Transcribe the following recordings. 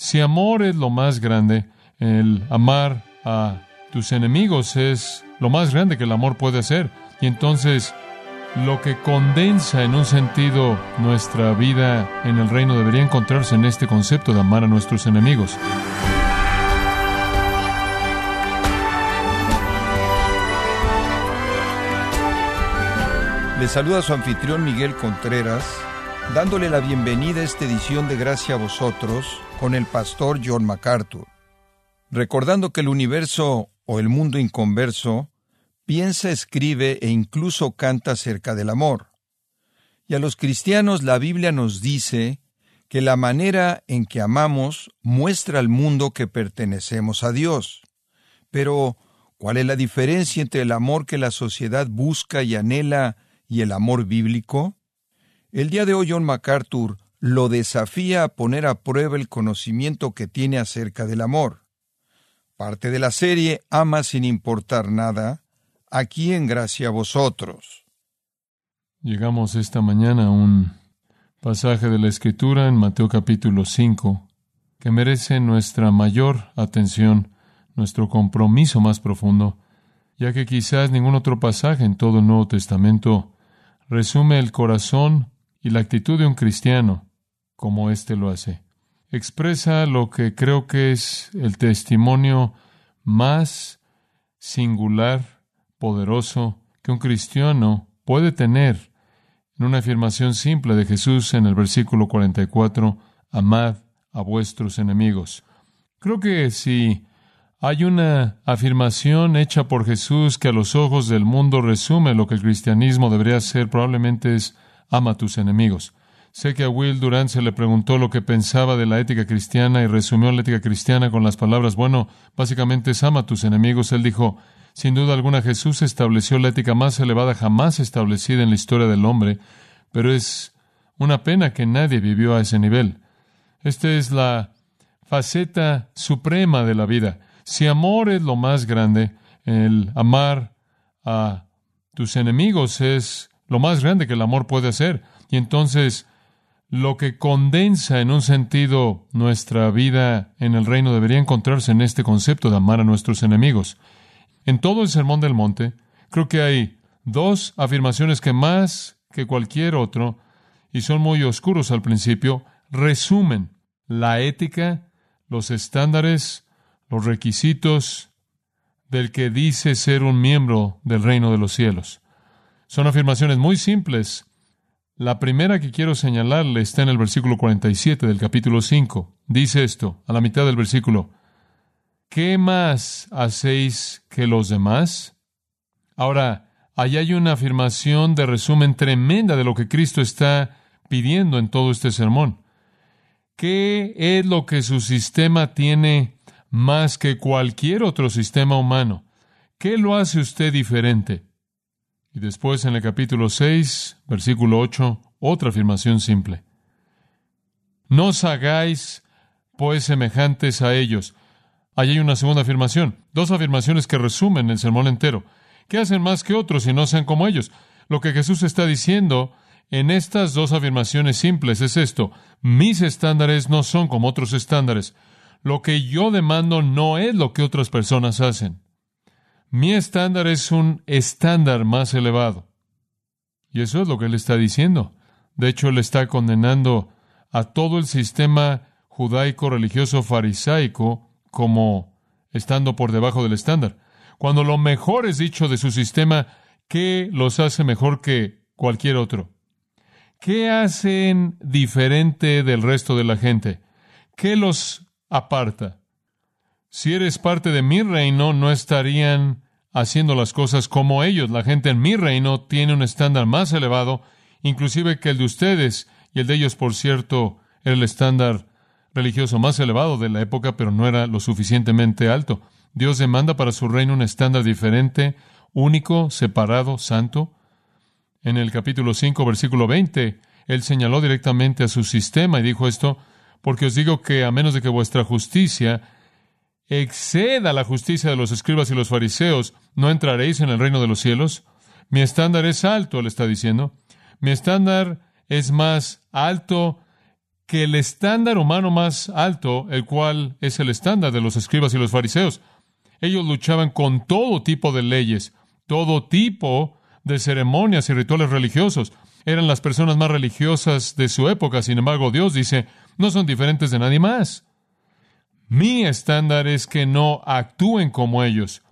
Si amor es lo más grande, el amar a tus enemigos es lo más grande que el amor puede hacer. Y entonces, lo que condensa en un sentido nuestra vida en el reino debería encontrarse en este concepto de amar a nuestros enemigos. Le saluda su anfitrión Miguel Contreras, dándole la bienvenida a esta edición de Gracia a vosotros con el pastor John MacArthur. Recordando que el universo o el mundo inconverso piensa, escribe e incluso canta acerca del amor. Y a los cristianos la Biblia nos dice que la manera en que amamos muestra al mundo que pertenecemos a Dios. Pero, ¿cuál es la diferencia entre el amor que la sociedad busca y anhela y el amor bíblico? El día de hoy John MacArthur lo desafía a poner a prueba el conocimiento que tiene acerca del amor. Parte de la serie Ama sin importar nada, aquí en Gracia a vosotros. Llegamos esta mañana a un pasaje de la Escritura en Mateo capítulo 5 que merece nuestra mayor atención, nuestro compromiso más profundo, ya que quizás ningún otro pasaje en todo el Nuevo Testamento resume el corazón y la actitud de un cristiano como éste lo hace. Expresa lo que creo que es el testimonio más singular, poderoso, que un cristiano puede tener en una afirmación simple de Jesús en el versículo 44, amad a vuestros enemigos. Creo que si hay una afirmación hecha por Jesús que a los ojos del mundo resume lo que el cristianismo debería ser, probablemente es ama a tus enemigos. Sé que a Will Durant se le preguntó lo que pensaba de la ética cristiana y resumió la ética cristiana con las palabras, bueno, básicamente es ama a tus enemigos. Él dijo, sin duda alguna Jesús estableció la ética más elevada jamás establecida en la historia del hombre, pero es una pena que nadie vivió a ese nivel. Esta es la faceta suprema de la vida. Si amor es lo más grande, el amar a tus enemigos es lo más grande que el amor puede hacer. Y entonces, lo que condensa en un sentido nuestra vida en el reino debería encontrarse en este concepto de amar a nuestros enemigos. En todo el Sermón del Monte, creo que hay dos afirmaciones que más que cualquier otro, y son muy oscuros al principio, resumen la ética, los estándares, los requisitos del que dice ser un miembro del reino de los cielos. Son afirmaciones muy simples. La primera que quiero señalarle está en el versículo 47 del capítulo 5. Dice esto, a la mitad del versículo, ¿qué más hacéis que los demás? Ahora, ahí hay una afirmación de resumen tremenda de lo que Cristo está pidiendo en todo este sermón. ¿Qué es lo que su sistema tiene más que cualquier otro sistema humano. ¿Qué lo hace usted diferente? Y después en el capítulo 6, versículo 8, otra afirmación simple. No os hagáis, pues, semejantes a ellos. Allí hay una segunda afirmación, dos afirmaciones que resumen el sermón entero. ¿Qué hacen más que otros y no sean como ellos? Lo que Jesús está diciendo en estas dos afirmaciones simples es esto. Mis estándares no son como otros estándares. Lo que yo demando no es lo que otras personas hacen. Mi estándar es un estándar más elevado. Y eso es lo que él está diciendo. De hecho, él está condenando a todo el sistema judaico religioso farisaico como estando por debajo del estándar. Cuando lo mejor es dicho de su sistema, ¿qué los hace mejor que cualquier otro? ¿Qué hacen diferente del resto de la gente? ¿Qué los aparta. Si eres parte de mi reino, no estarían haciendo las cosas como ellos. La gente en mi reino tiene un estándar más elevado, inclusive que el de ustedes, y el de ellos, por cierto, era el estándar religioso más elevado de la época, pero no era lo suficientemente alto. Dios demanda para su reino un estándar diferente, único, separado, santo. En el capítulo 5, versículo 20, él señaló directamente a su sistema y dijo esto, porque os digo que a menos de que vuestra justicia exceda la justicia de los escribas y los fariseos, no entraréis en el reino de los cielos. Mi estándar es alto, le está diciendo. Mi estándar es más alto que el estándar humano más alto, el cual es el estándar de los escribas y los fariseos, ellos luchaban con todo tipo de leyes, todo tipo de ceremonias y rituales religiosos. Eran las personas más religiosas de su época. Sin embargo, Dios dice, no son diferentes de nadie más. Mi estándar es que no actúen como ellos,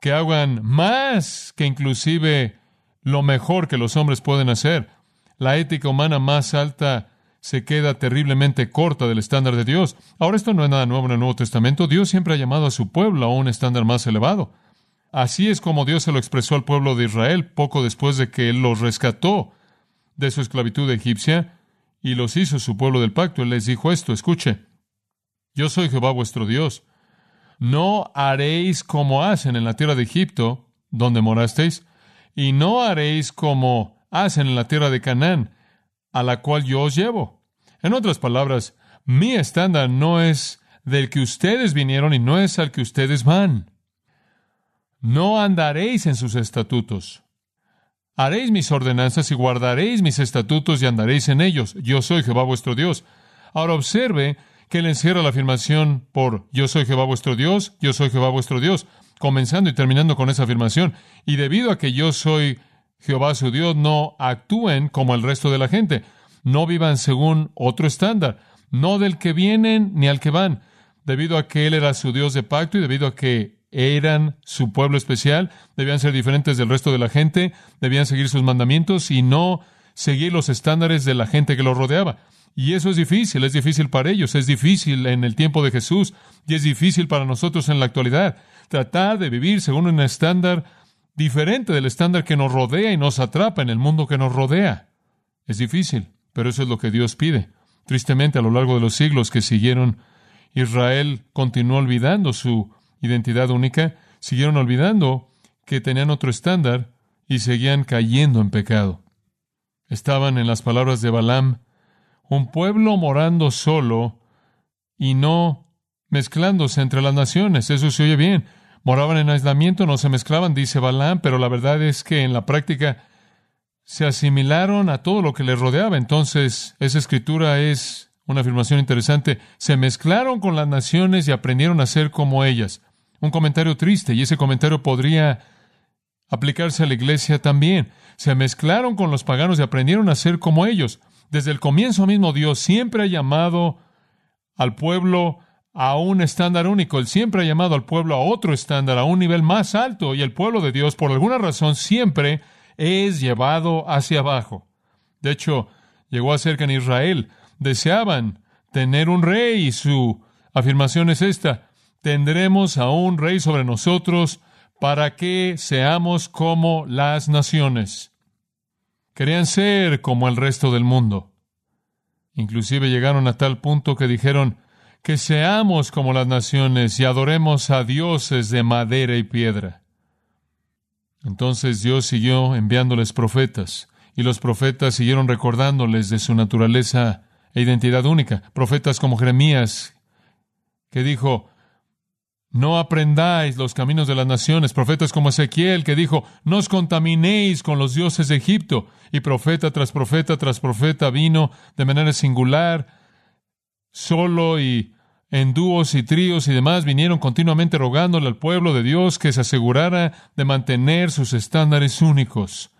que hagan más que inclusive lo mejor que los hombres pueden hacer. La ética humana más alta se queda terriblemente corta del estándar de Dios. Ahora esto no es nada nuevo en el Nuevo Testamento. Dios siempre ha llamado a su pueblo a un estándar más elevado. Así es como Dios se lo expresó al pueblo de Israel poco después de que los rescató de su esclavitud egipcia y los hizo su pueblo del pacto. Él les dijo esto, escuche, yo soy Jehová vuestro Dios. No haréis como hacen en la tierra de Egipto, donde morasteis, y no haréis como hacen en la tierra de Canaán, a la cual yo os llevo. En otras palabras, mi estándar no es del que ustedes vinieron y no es al que ustedes van. No andaréis en sus estatutos. Haréis mis ordenanzas y guardaréis mis estatutos y andaréis en ellos. Yo soy Jehová vuestro Dios. Ahora observe que él encierra la afirmación por yo soy Jehová vuestro Dios, yo soy Jehová vuestro Dios, comenzando y terminando con esa afirmación. Y debido a que yo soy Jehová su Dios, no actúen como el resto de la gente. No vivan según otro estándar, no del que vienen ni al que van. Debido a que Él era su Dios de pacto y debido a que eran su pueblo especial, debían ser diferentes del resto de la gente, debían seguir sus mandamientos y no seguir los estándares de la gente que los rodeaba. Y eso es difícil, es difícil para ellos, es difícil en el tiempo de Jesús y es difícil para nosotros en la actualidad. Tratar de vivir según un estándar diferente del estándar que nos rodea y nos atrapa en el mundo que nos rodea. Es difícil, pero eso es lo que Dios pide. Tristemente, a lo largo de los siglos que siguieron, Israel continuó olvidando su identidad única, siguieron olvidando que tenían otro estándar y seguían cayendo en pecado. Estaban en las palabras de Balaam, un pueblo morando solo y no mezclándose entre las naciones. Eso se oye bien. Moraban en aislamiento, no se mezclaban, dice Balaam, pero la verdad es que en la práctica se asimilaron a todo lo que les rodeaba. Entonces, esa escritura es una afirmación interesante. Se mezclaron con las naciones y aprendieron a ser como ellas un comentario triste y ese comentario podría aplicarse a la iglesia también. Se mezclaron con los paganos y aprendieron a ser como ellos. Desde el comienzo mismo Dios siempre ha llamado al pueblo a un estándar único. Él siempre ha llamado al pueblo a otro estándar, a un nivel más alto. Y el pueblo de Dios, por alguna razón, siempre es llevado hacia abajo. De hecho, llegó a ser que en Israel deseaban tener un rey y su afirmación es esta tendremos a un rey sobre nosotros para que seamos como las naciones. Querían ser como el resto del mundo. Inclusive llegaron a tal punto que dijeron que seamos como las naciones y adoremos a dioses de madera y piedra. Entonces Dios siguió enviándoles profetas, y los profetas siguieron recordándoles de su naturaleza e identidad única. Profetas como Jeremías, que dijo, no aprendáis los caminos de las naciones. Profetas como Ezequiel que dijo, no os contaminéis con los dioses de Egipto. Y profeta tras profeta tras profeta vino de manera singular, solo y en dúos y tríos y demás, vinieron continuamente rogándole al pueblo de Dios que se asegurara de mantener sus estándares únicos.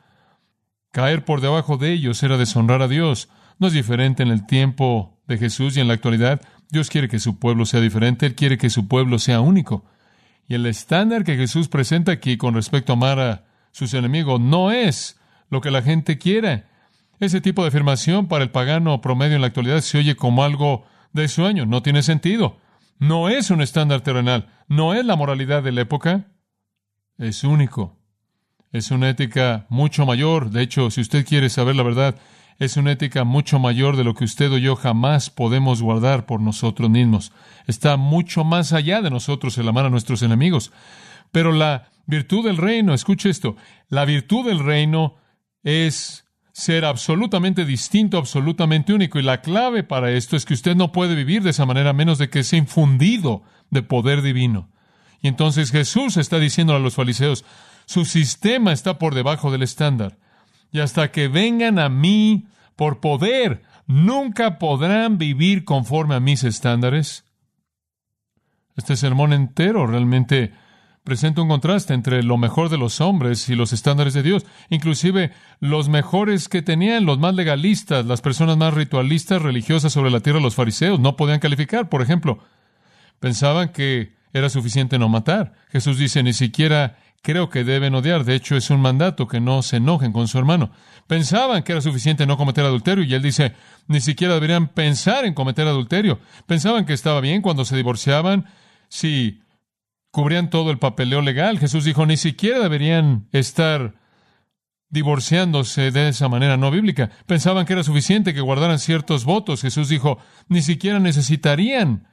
Caer por debajo de ellos era deshonrar a Dios. No es diferente en el tiempo de Jesús y en la actualidad. Dios quiere que su pueblo sea diferente, Él quiere que su pueblo sea único. Y el estándar que Jesús presenta aquí con respecto a amar a sus enemigos no es lo que la gente quiere. Ese tipo de afirmación para el pagano promedio en la actualidad se oye como algo de sueño, no tiene sentido. No es un estándar terrenal, no es la moralidad de la época, es único. Es una ética mucho mayor. De hecho, si usted quiere saber la verdad, es una ética mucho mayor de lo que usted o yo jamás podemos guardar por nosotros mismos. Está mucho más allá de nosotros el amar a nuestros enemigos. Pero la virtud del reino, escuche esto, la virtud del reino es ser absolutamente distinto, absolutamente único. Y la clave para esto es que usted no puede vivir de esa manera menos de que sea infundido de poder divino. Y entonces Jesús está diciendo a los fariseos, su sistema está por debajo del estándar y hasta que vengan a mí por poder, nunca podrán vivir conforme a mis estándares. Este sermón entero realmente presenta un contraste entre lo mejor de los hombres y los estándares de Dios. Inclusive los mejores que tenían, los más legalistas, las personas más ritualistas, religiosas sobre la tierra, los fariseos, no podían calificar. Por ejemplo, pensaban que era suficiente no matar. Jesús dice, ni siquiera creo que deben odiar. De hecho, es un mandato que no se enojen con su hermano. Pensaban que era suficiente no cometer adulterio y él dice, ni siquiera deberían pensar en cometer adulterio. Pensaban que estaba bien cuando se divorciaban si cubrían todo el papeleo legal. Jesús dijo, ni siquiera deberían estar divorciándose de esa manera no bíblica. Pensaban que era suficiente que guardaran ciertos votos. Jesús dijo, ni siquiera necesitarían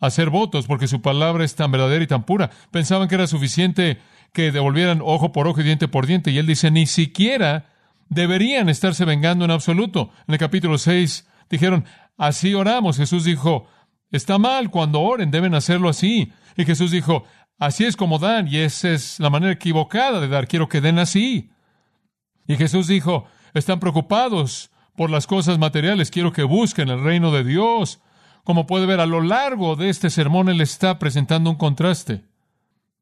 hacer votos porque su palabra es tan verdadera y tan pura. Pensaban que era suficiente que devolvieran ojo por ojo y diente por diente. Y él dice, ni siquiera deberían estarse vengando en absoluto. En el capítulo 6 dijeron, así oramos. Jesús dijo, está mal cuando oren, deben hacerlo así. Y Jesús dijo, así es como dan, y esa es la manera equivocada de dar, quiero que den así. Y Jesús dijo, están preocupados por las cosas materiales, quiero que busquen el reino de Dios. Como puede ver, a lo largo de este sermón Él está presentando un contraste.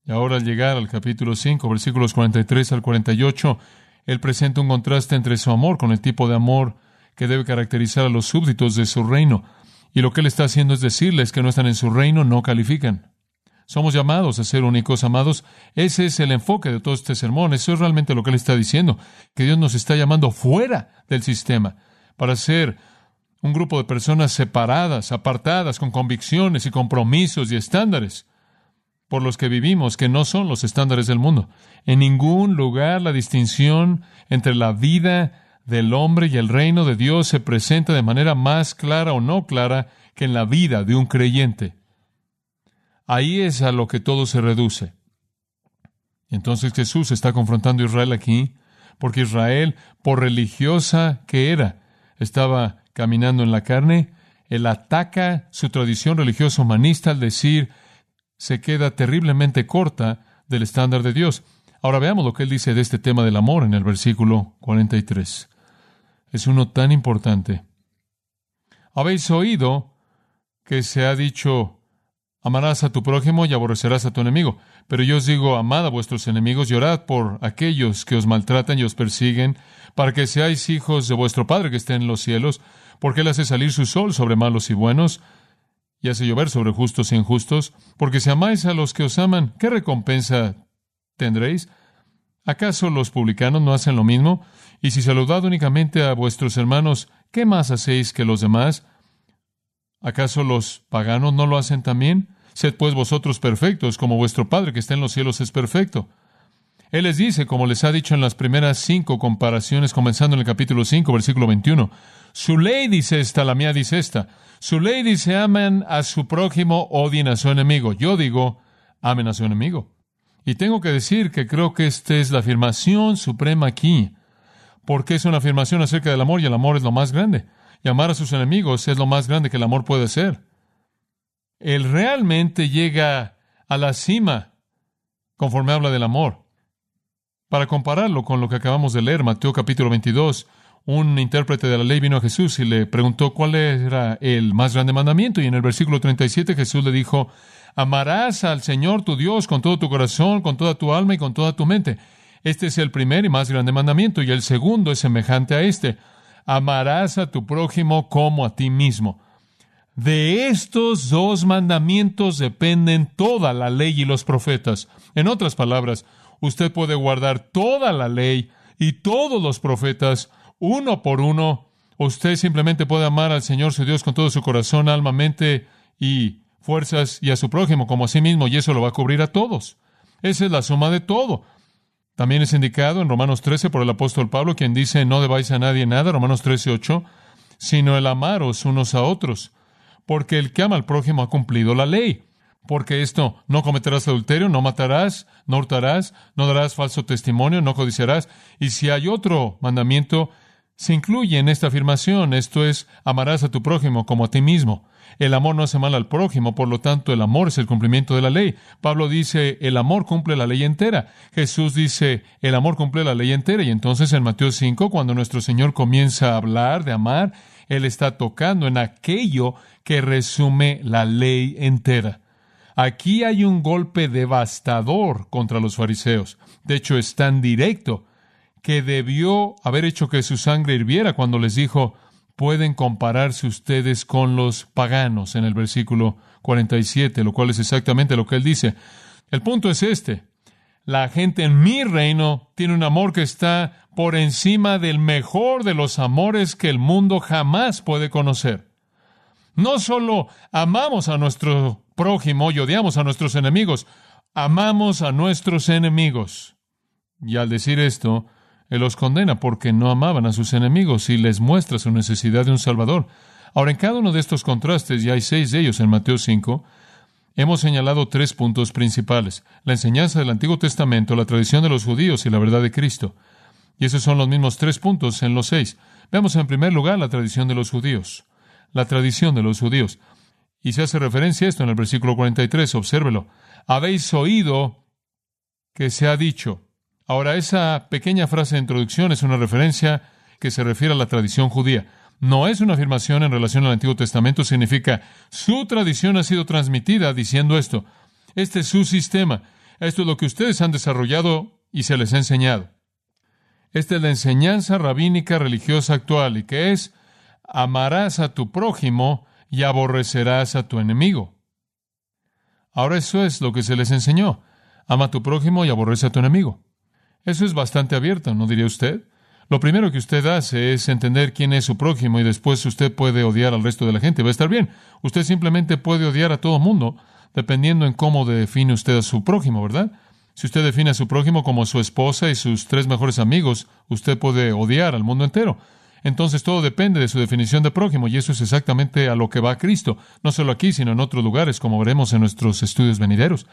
Y ahora al llegar al capítulo 5, versículos 43 al 48, Él presenta un contraste entre su amor con el tipo de amor que debe caracterizar a los súbditos de su reino. Y lo que Él está haciendo es decirles que no están en su reino, no califican. Somos llamados a ser únicos, amados. Ese es el enfoque de todo este sermón. Eso es realmente lo que él está diciendo, que Dios nos está llamando fuera del sistema para ser un grupo de personas separadas, apartadas, con convicciones y compromisos y estándares por los que vivimos, que no son los estándares del mundo. En ningún lugar la distinción entre la vida del hombre y el reino de Dios se presenta de manera más clara o no clara que en la vida de un creyente. Ahí es a lo que todo se reduce. Entonces Jesús está confrontando a Israel aquí, porque Israel, por religiosa que era, estaba caminando en la carne, él ataca su tradición religiosa humanista al decir se queda terriblemente corta del estándar de Dios. Ahora veamos lo que él dice de este tema del amor en el versículo 43. Es uno tan importante. Habéis oído que se ha dicho Amarás a tu prójimo y aborrecerás a tu enemigo. Pero yo os digo, amad a vuestros enemigos y por aquellos que os maltratan y os persiguen, para que seáis hijos de vuestro Padre que está en los cielos, porque Él hace salir su sol sobre malos y buenos, y hace llover sobre justos e injustos, porque si amáis a los que os aman, ¿qué recompensa tendréis? ¿Acaso los publicanos no hacen lo mismo? Y si saludad únicamente a vuestros hermanos, ¿qué más hacéis que los demás? ¿Acaso los paganos no lo hacen también? Sed pues vosotros perfectos, como vuestro Padre que está en los cielos es perfecto. Él les dice, como les ha dicho en las primeras cinco comparaciones, comenzando en el capítulo 5, versículo 21, su ley dice esta, la mía dice esta. Su ley dice, amen a su prójimo, odien a su enemigo. Yo digo, amen a su enemigo. Y tengo que decir que creo que esta es la afirmación suprema aquí, porque es una afirmación acerca del amor y el amor es lo más grande y amar a sus enemigos es lo más grande que el amor puede ser. Él realmente llega a la cima conforme habla del amor. Para compararlo con lo que acabamos de leer, Mateo capítulo 22, un intérprete de la ley vino a Jesús y le preguntó cuál era el más grande mandamiento. Y en el versículo 37 Jesús le dijo, amarás al Señor tu Dios con todo tu corazón, con toda tu alma y con toda tu mente. Este es el primer y más grande mandamiento, y el segundo es semejante a este amarás a tu prójimo como a ti mismo. De estos dos mandamientos dependen toda la ley y los profetas. En otras palabras, usted puede guardar toda la ley y todos los profetas uno por uno. Usted simplemente puede amar al Señor su Dios con todo su corazón, alma, mente y fuerzas y a su prójimo como a sí mismo y eso lo va a cubrir a todos. Esa es la suma de todo. También es indicado en Romanos 13 por el apóstol Pablo, quien dice, no debáis a nadie nada, Romanos 13, 8, sino el amaros unos a otros, porque el que ama al prójimo ha cumplido la ley. Porque esto, no cometerás adulterio, no matarás, no hurtarás, no darás falso testimonio, no codiciarás. Y si hay otro mandamiento se incluye en esta afirmación. Esto es, amarás a tu prójimo como a ti mismo. El amor no hace mal al prójimo, por lo tanto el amor es el cumplimiento de la ley. Pablo dice, el amor cumple la ley entera. Jesús dice, el amor cumple la ley entera. Y entonces en Mateo 5, cuando nuestro Señor comienza a hablar de amar, Él está tocando en aquello que resume la ley entera. Aquí hay un golpe devastador contra los fariseos. De hecho, es tan directo que debió haber hecho que su sangre hirviera cuando les dijo, pueden compararse ustedes con los paganos en el versículo 47, lo cual es exactamente lo que él dice. El punto es este. La gente en mi reino tiene un amor que está por encima del mejor de los amores que el mundo jamás puede conocer. No solo amamos a nuestro prójimo y odiamos a nuestros enemigos, amamos a nuestros enemigos. Y al decir esto, él los condena porque no amaban a sus enemigos y les muestra su necesidad de un Salvador. Ahora, en cada uno de estos contrastes, y hay seis de ellos en Mateo 5, hemos señalado tres puntos principales. La enseñanza del Antiguo Testamento, la tradición de los judíos y la verdad de Cristo. Y esos son los mismos tres puntos en los seis. Veamos en primer lugar la tradición de los judíos. La tradición de los judíos. Y se hace referencia a esto en el versículo 43, obsérvelo. Habéis oído que se ha dicho, Ahora, esa pequeña frase de introducción es una referencia que se refiere a la tradición judía. No es una afirmación en relación al Antiguo Testamento, significa su tradición ha sido transmitida diciendo esto. Este es su sistema. Esto es lo que ustedes han desarrollado y se les ha enseñado. Esta es la enseñanza rabínica religiosa actual y que es amarás a tu prójimo y aborrecerás a tu enemigo. Ahora eso es lo que se les enseñó. Ama a tu prójimo y aborrece a tu enemigo. Eso es bastante abierto, ¿no diría usted? Lo primero que usted hace es entender quién es su prójimo y después usted puede odiar al resto de la gente. Va a estar bien. Usted simplemente puede odiar a todo mundo dependiendo en cómo define usted a su prójimo, ¿verdad? Si usted define a su prójimo como su esposa y sus tres mejores amigos, usted puede odiar al mundo entero. Entonces todo depende de su definición de prójimo y eso es exactamente a lo que va Cristo, no solo aquí, sino en otros lugares, como veremos en nuestros estudios venideros.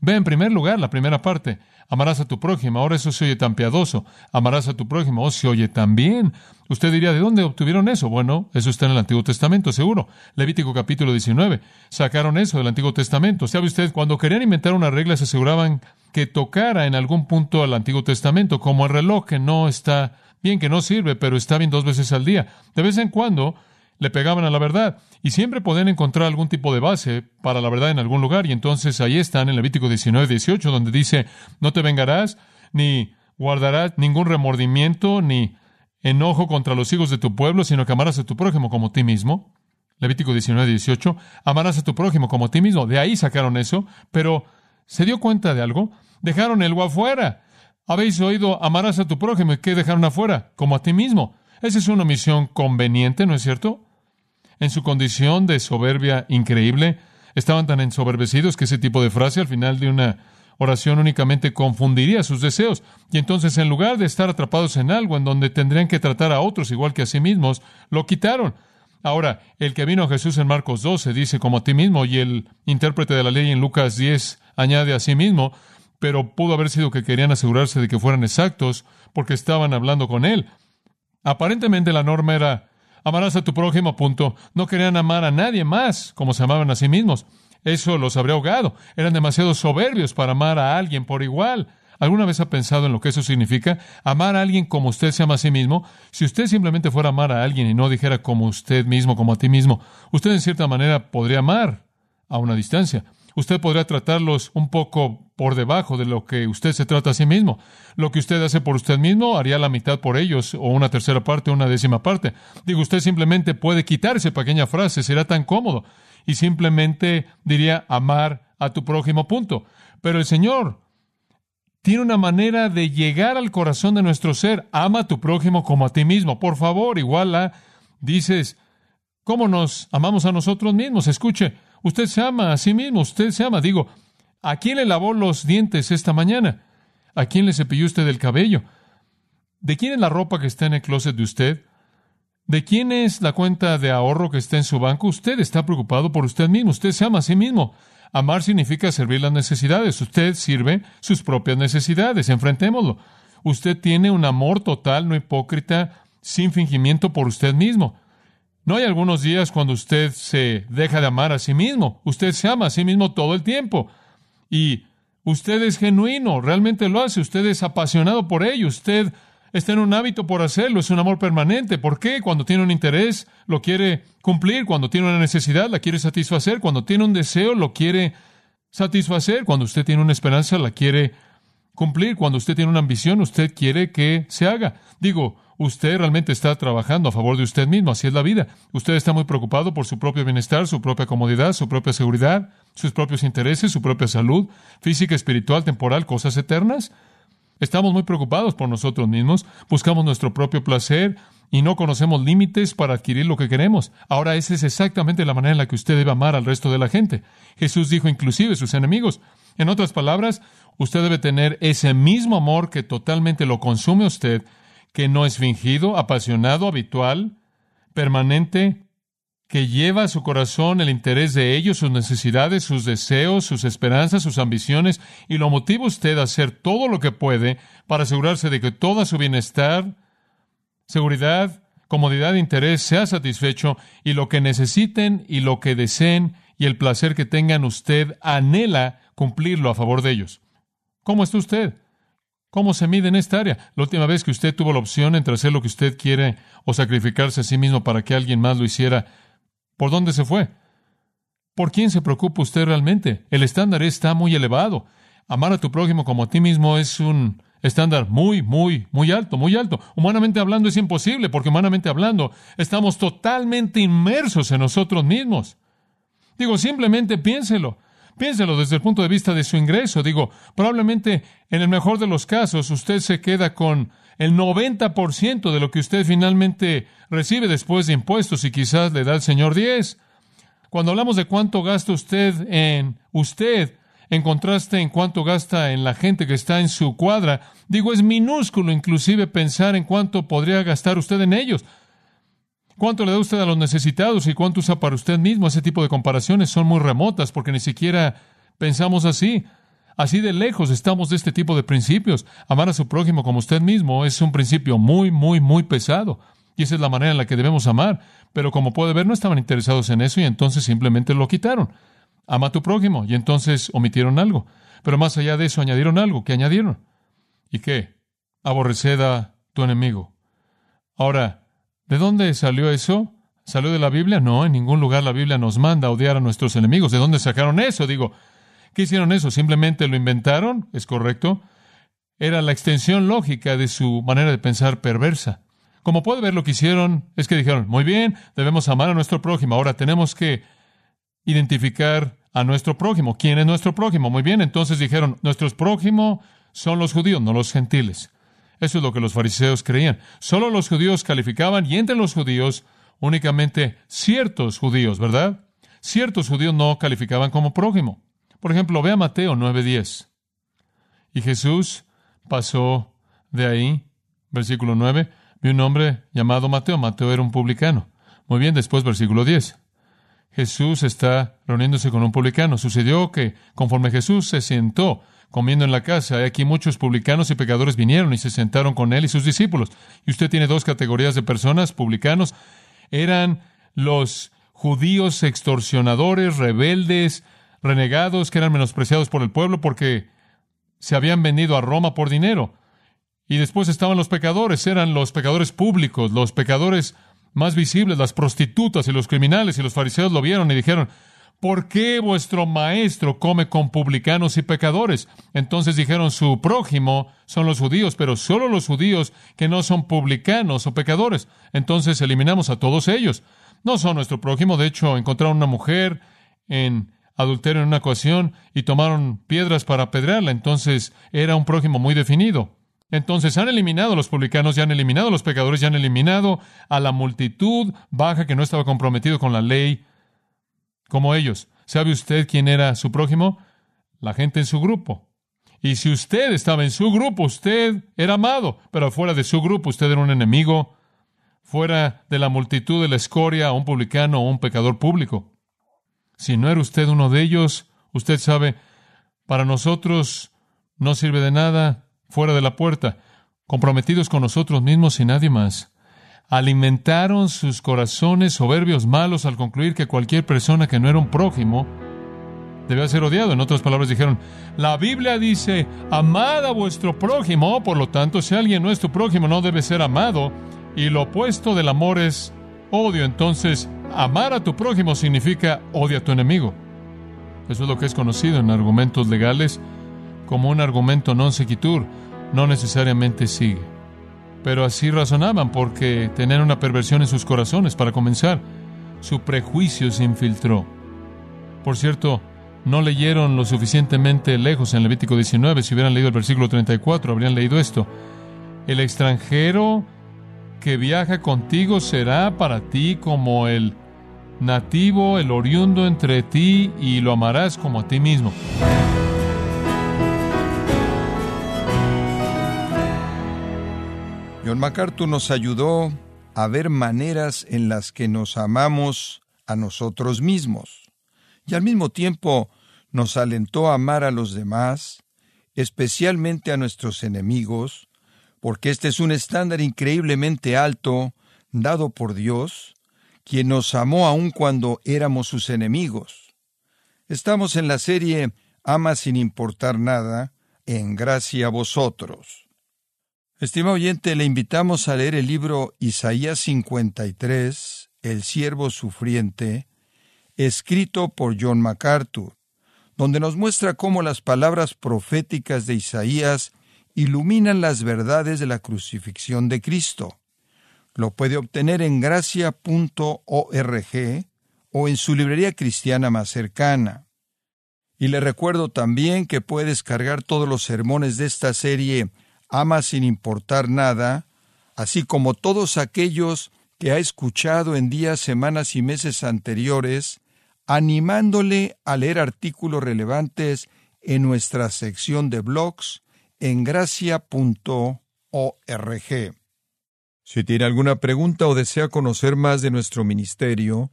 Ve en primer lugar la primera parte. Amarás a tu prójimo. Ahora eso se oye tan piadoso. Amarás a tu prójimo. Oh, se oye tan bien. Usted diría, ¿de dónde obtuvieron eso? Bueno, eso está en el Antiguo Testamento, seguro. Levítico capítulo 19. Sacaron eso del Antiguo Testamento. ¿Sabe usted? Cuando querían inventar una regla se aseguraban que tocara en algún punto al Antiguo Testamento, como el reloj que no está bien, que no sirve, pero está bien dos veces al día. De vez en cuando le pegaban a la verdad. Y siempre pueden encontrar algún tipo de base para la verdad en algún lugar. Y entonces ahí están en Levítico 19, 18, donde dice, no te vengarás, ni guardarás ningún remordimiento, ni enojo contra los hijos de tu pueblo, sino que amarás a tu prójimo como a ti mismo. Levítico 19, 18, amarás a tu prójimo como a ti mismo. De ahí sacaron eso, pero ¿se dio cuenta de algo? Dejaron el afuera. Habéis oído, amarás a tu prójimo, ¿y qué dejaron afuera? Como a ti mismo. Esa es una omisión conveniente, ¿no es cierto? En su condición de soberbia increíble, estaban tan ensoberbecidos que ese tipo de frase al final de una oración únicamente confundiría sus deseos. Y entonces, en lugar de estar atrapados en algo en donde tendrían que tratar a otros igual que a sí mismos, lo quitaron. Ahora, el que vino a Jesús en Marcos 12 dice como a ti mismo, y el intérprete de la ley en Lucas 10 añade a sí mismo, pero pudo haber sido que querían asegurarse de que fueran exactos porque estaban hablando con él. Aparentemente la norma era amarás a tu prójimo, punto. No querían amar a nadie más como se amaban a sí mismos. Eso los habría ahogado. Eran demasiado soberbios para amar a alguien por igual. ¿Alguna vez ha pensado en lo que eso significa? Amar a alguien como usted se ama a sí mismo. Si usted simplemente fuera a amar a alguien y no dijera como usted mismo, como a ti mismo, usted en cierta manera podría amar a una distancia. Usted podría tratarlos un poco por debajo de lo que usted se trata a sí mismo. Lo que usted hace por usted mismo haría la mitad por ellos, o una tercera parte, o una décima parte. Digo, usted simplemente puede quitar esa pequeña frase, será tan cómodo, y simplemente diría amar a tu prójimo, punto. Pero el Señor tiene una manera de llegar al corazón de nuestro ser. Ama a tu prójimo como a ti mismo. Por favor, igual a, dices, ¿cómo nos amamos a nosotros mismos? Escuche, Usted se ama a sí mismo, usted se ama. Digo, ¿a quién le lavó los dientes esta mañana? ¿A quién le cepilló usted el cabello? ¿De quién es la ropa que está en el closet de usted? ¿De quién es la cuenta de ahorro que está en su banco? Usted está preocupado por usted mismo, usted se ama a sí mismo. Amar significa servir las necesidades. Usted sirve sus propias necesidades. Enfrentémoslo. Usted tiene un amor total, no hipócrita, sin fingimiento por usted mismo. No hay algunos días cuando usted se deja de amar a sí mismo. Usted se ama a sí mismo todo el tiempo. Y usted es genuino, realmente lo hace. Usted es apasionado por ello. Usted está en un hábito por hacerlo. Es un amor permanente. ¿Por qué? Cuando tiene un interés, lo quiere cumplir. Cuando tiene una necesidad, la quiere satisfacer. Cuando tiene un deseo, lo quiere satisfacer. Cuando usted tiene una esperanza, la quiere cumplir. Cuando usted tiene una ambición, usted quiere que se haga. Digo, usted realmente está trabajando a favor de usted mismo, así es la vida. Usted está muy preocupado por su propio bienestar, su propia comodidad, su propia seguridad, sus propios intereses, su propia salud, física, espiritual, temporal, cosas eternas. Estamos muy preocupados por nosotros mismos, buscamos nuestro propio placer y no conocemos límites para adquirir lo que queremos. Ahora esa es exactamente la manera en la que usted debe amar al resto de la gente. Jesús dijo inclusive sus enemigos. En otras palabras, usted debe tener ese mismo amor que totalmente lo consume usted que no es fingido, apasionado, habitual, permanente, que lleva a su corazón el interés de ellos, sus necesidades, sus deseos, sus esperanzas, sus ambiciones, y lo motiva usted a hacer todo lo que puede para asegurarse de que todo su bienestar, seguridad, comodidad e interés sea satisfecho y lo que necesiten y lo que deseen y el placer que tengan usted anhela cumplirlo a favor de ellos. ¿Cómo está usted? ¿Cómo se mide en esta área? La última vez que usted tuvo la opción entre hacer lo que usted quiere o sacrificarse a sí mismo para que alguien más lo hiciera, ¿por dónde se fue? ¿Por quién se preocupa usted realmente? El estándar está muy elevado. Amar a tu prójimo como a ti mismo es un estándar muy, muy, muy alto, muy alto. Humanamente hablando es imposible, porque humanamente hablando estamos totalmente inmersos en nosotros mismos. Digo, simplemente piénselo. Piénselo desde el punto de vista de su ingreso. Digo, probablemente en el mejor de los casos usted se queda con el 90% de lo que usted finalmente recibe después de impuestos y quizás le da el Señor 10. Cuando hablamos de cuánto gasta usted en usted, en contraste en cuánto gasta en la gente que está en su cuadra, digo, es minúsculo inclusive pensar en cuánto podría gastar usted en ellos. ¿Cuánto le da usted a los necesitados y cuánto usa para usted mismo? Ese tipo de comparaciones son muy remotas porque ni siquiera pensamos así. Así de lejos estamos de este tipo de principios. Amar a su prójimo como usted mismo es un principio muy, muy, muy pesado. Y esa es la manera en la que debemos amar. Pero como puede ver, no estaban interesados en eso y entonces simplemente lo quitaron. Ama a tu prójimo y entonces omitieron algo. Pero más allá de eso añadieron algo. ¿Qué añadieron? ¿Y qué? Aborreced a tu enemigo. Ahora, ¿De dónde salió eso? ¿Salió de la Biblia? No, en ningún lugar la Biblia nos manda a odiar a nuestros enemigos. ¿De dónde sacaron eso? Digo, ¿qué hicieron eso? ¿Simplemente lo inventaron? ¿Es correcto? Era la extensión lógica de su manera de pensar perversa. Como puede ver, lo que hicieron es que dijeron, muy bien, debemos amar a nuestro prójimo. Ahora tenemos que identificar a nuestro prójimo. ¿Quién es nuestro prójimo? Muy bien, entonces dijeron, nuestros prójimos son los judíos, no los gentiles. Eso es lo que los fariseos creían. Solo los judíos calificaban y entre los judíos únicamente ciertos judíos, ¿verdad? Ciertos judíos no calificaban como prójimo. Por ejemplo, ve a Mateo 9:10. Y Jesús pasó de ahí, versículo 9, vi un hombre llamado Mateo. Mateo era un publicano. Muy bien, después versículo 10. Jesús está reuniéndose con un publicano. Sucedió que conforme Jesús se sentó comiendo en la casa. Aquí muchos publicanos y pecadores vinieron y se sentaron con él y sus discípulos. Y usted tiene dos categorías de personas, publicanos. Eran los judíos extorsionadores, rebeldes, renegados, que eran menospreciados por el pueblo porque se habían vendido a Roma por dinero. Y después estaban los pecadores, eran los pecadores públicos, los pecadores más visibles, las prostitutas y los criminales, y los fariseos lo vieron y dijeron, ¿por qué vuestro maestro come con publicanos y pecadores? Entonces dijeron, su prójimo son los judíos, pero solo los judíos que no son publicanos o pecadores. Entonces eliminamos a todos ellos. No son nuestro prójimo. De hecho, encontraron una mujer en adulterio en una ocasión y tomaron piedras para apedrearla. Entonces era un prójimo muy definido. Entonces han eliminado a los publicanos, ya han eliminado a los pecadores, ya han eliminado a la multitud baja que no estaba comprometido con la ley como ellos. ¿Sabe usted quién era su prójimo? La gente en su grupo. Y si usted estaba en su grupo, usted era amado, pero fuera de su grupo, usted era un enemigo, fuera de la multitud de la escoria, un publicano o un pecador público. Si no era usted uno de ellos, usted sabe, para nosotros no sirve de nada fuera de la puerta, comprometidos con nosotros mismos y nadie más. Alimentaron sus corazones soberbios malos al concluir que cualquier persona que no era un prójimo debía ser odiado. En otras palabras dijeron, la Biblia dice, amad a vuestro prójimo, por lo tanto, si alguien no es tu prójimo, no debe ser amado, y lo opuesto del amor es odio. Entonces, amar a tu prójimo significa odia a tu enemigo. Eso es lo que es conocido en argumentos legales como un argumento non sequitur, no necesariamente sigue. Pero así razonaban porque tenían una perversión en sus corazones. Para comenzar, su prejuicio se infiltró. Por cierto, no leyeron lo suficientemente lejos en Levítico 19. Si hubieran leído el versículo 34, habrían leído esto. El extranjero que viaja contigo será para ti como el nativo, el oriundo entre ti, y lo amarás como a ti mismo. John MacArthur nos ayudó a ver maneras en las que nos amamos a nosotros mismos y al mismo tiempo nos alentó a amar a los demás, especialmente a nuestros enemigos, porque este es un estándar increíblemente alto dado por Dios, quien nos amó aun cuando éramos sus enemigos. Estamos en la serie Ama sin importar nada, en gracia a vosotros. Estimado oyente, le invitamos a leer el libro Isaías 53, El siervo sufriente, escrito por John MacArthur, donde nos muestra cómo las palabras proféticas de Isaías iluminan las verdades de la crucifixión de Cristo. Lo puede obtener en gracia.org o en su librería cristiana más cercana. Y le recuerdo también que puede descargar todos los sermones de esta serie Ama sin importar nada, así como todos aquellos que ha escuchado en días, semanas y meses anteriores, animándole a leer artículos relevantes en nuestra sección de blogs en gracia.org. Si tiene alguna pregunta o desea conocer más de nuestro ministerio,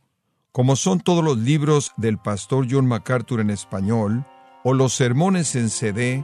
como son todos los libros del pastor John MacArthur en español, o los sermones en CD,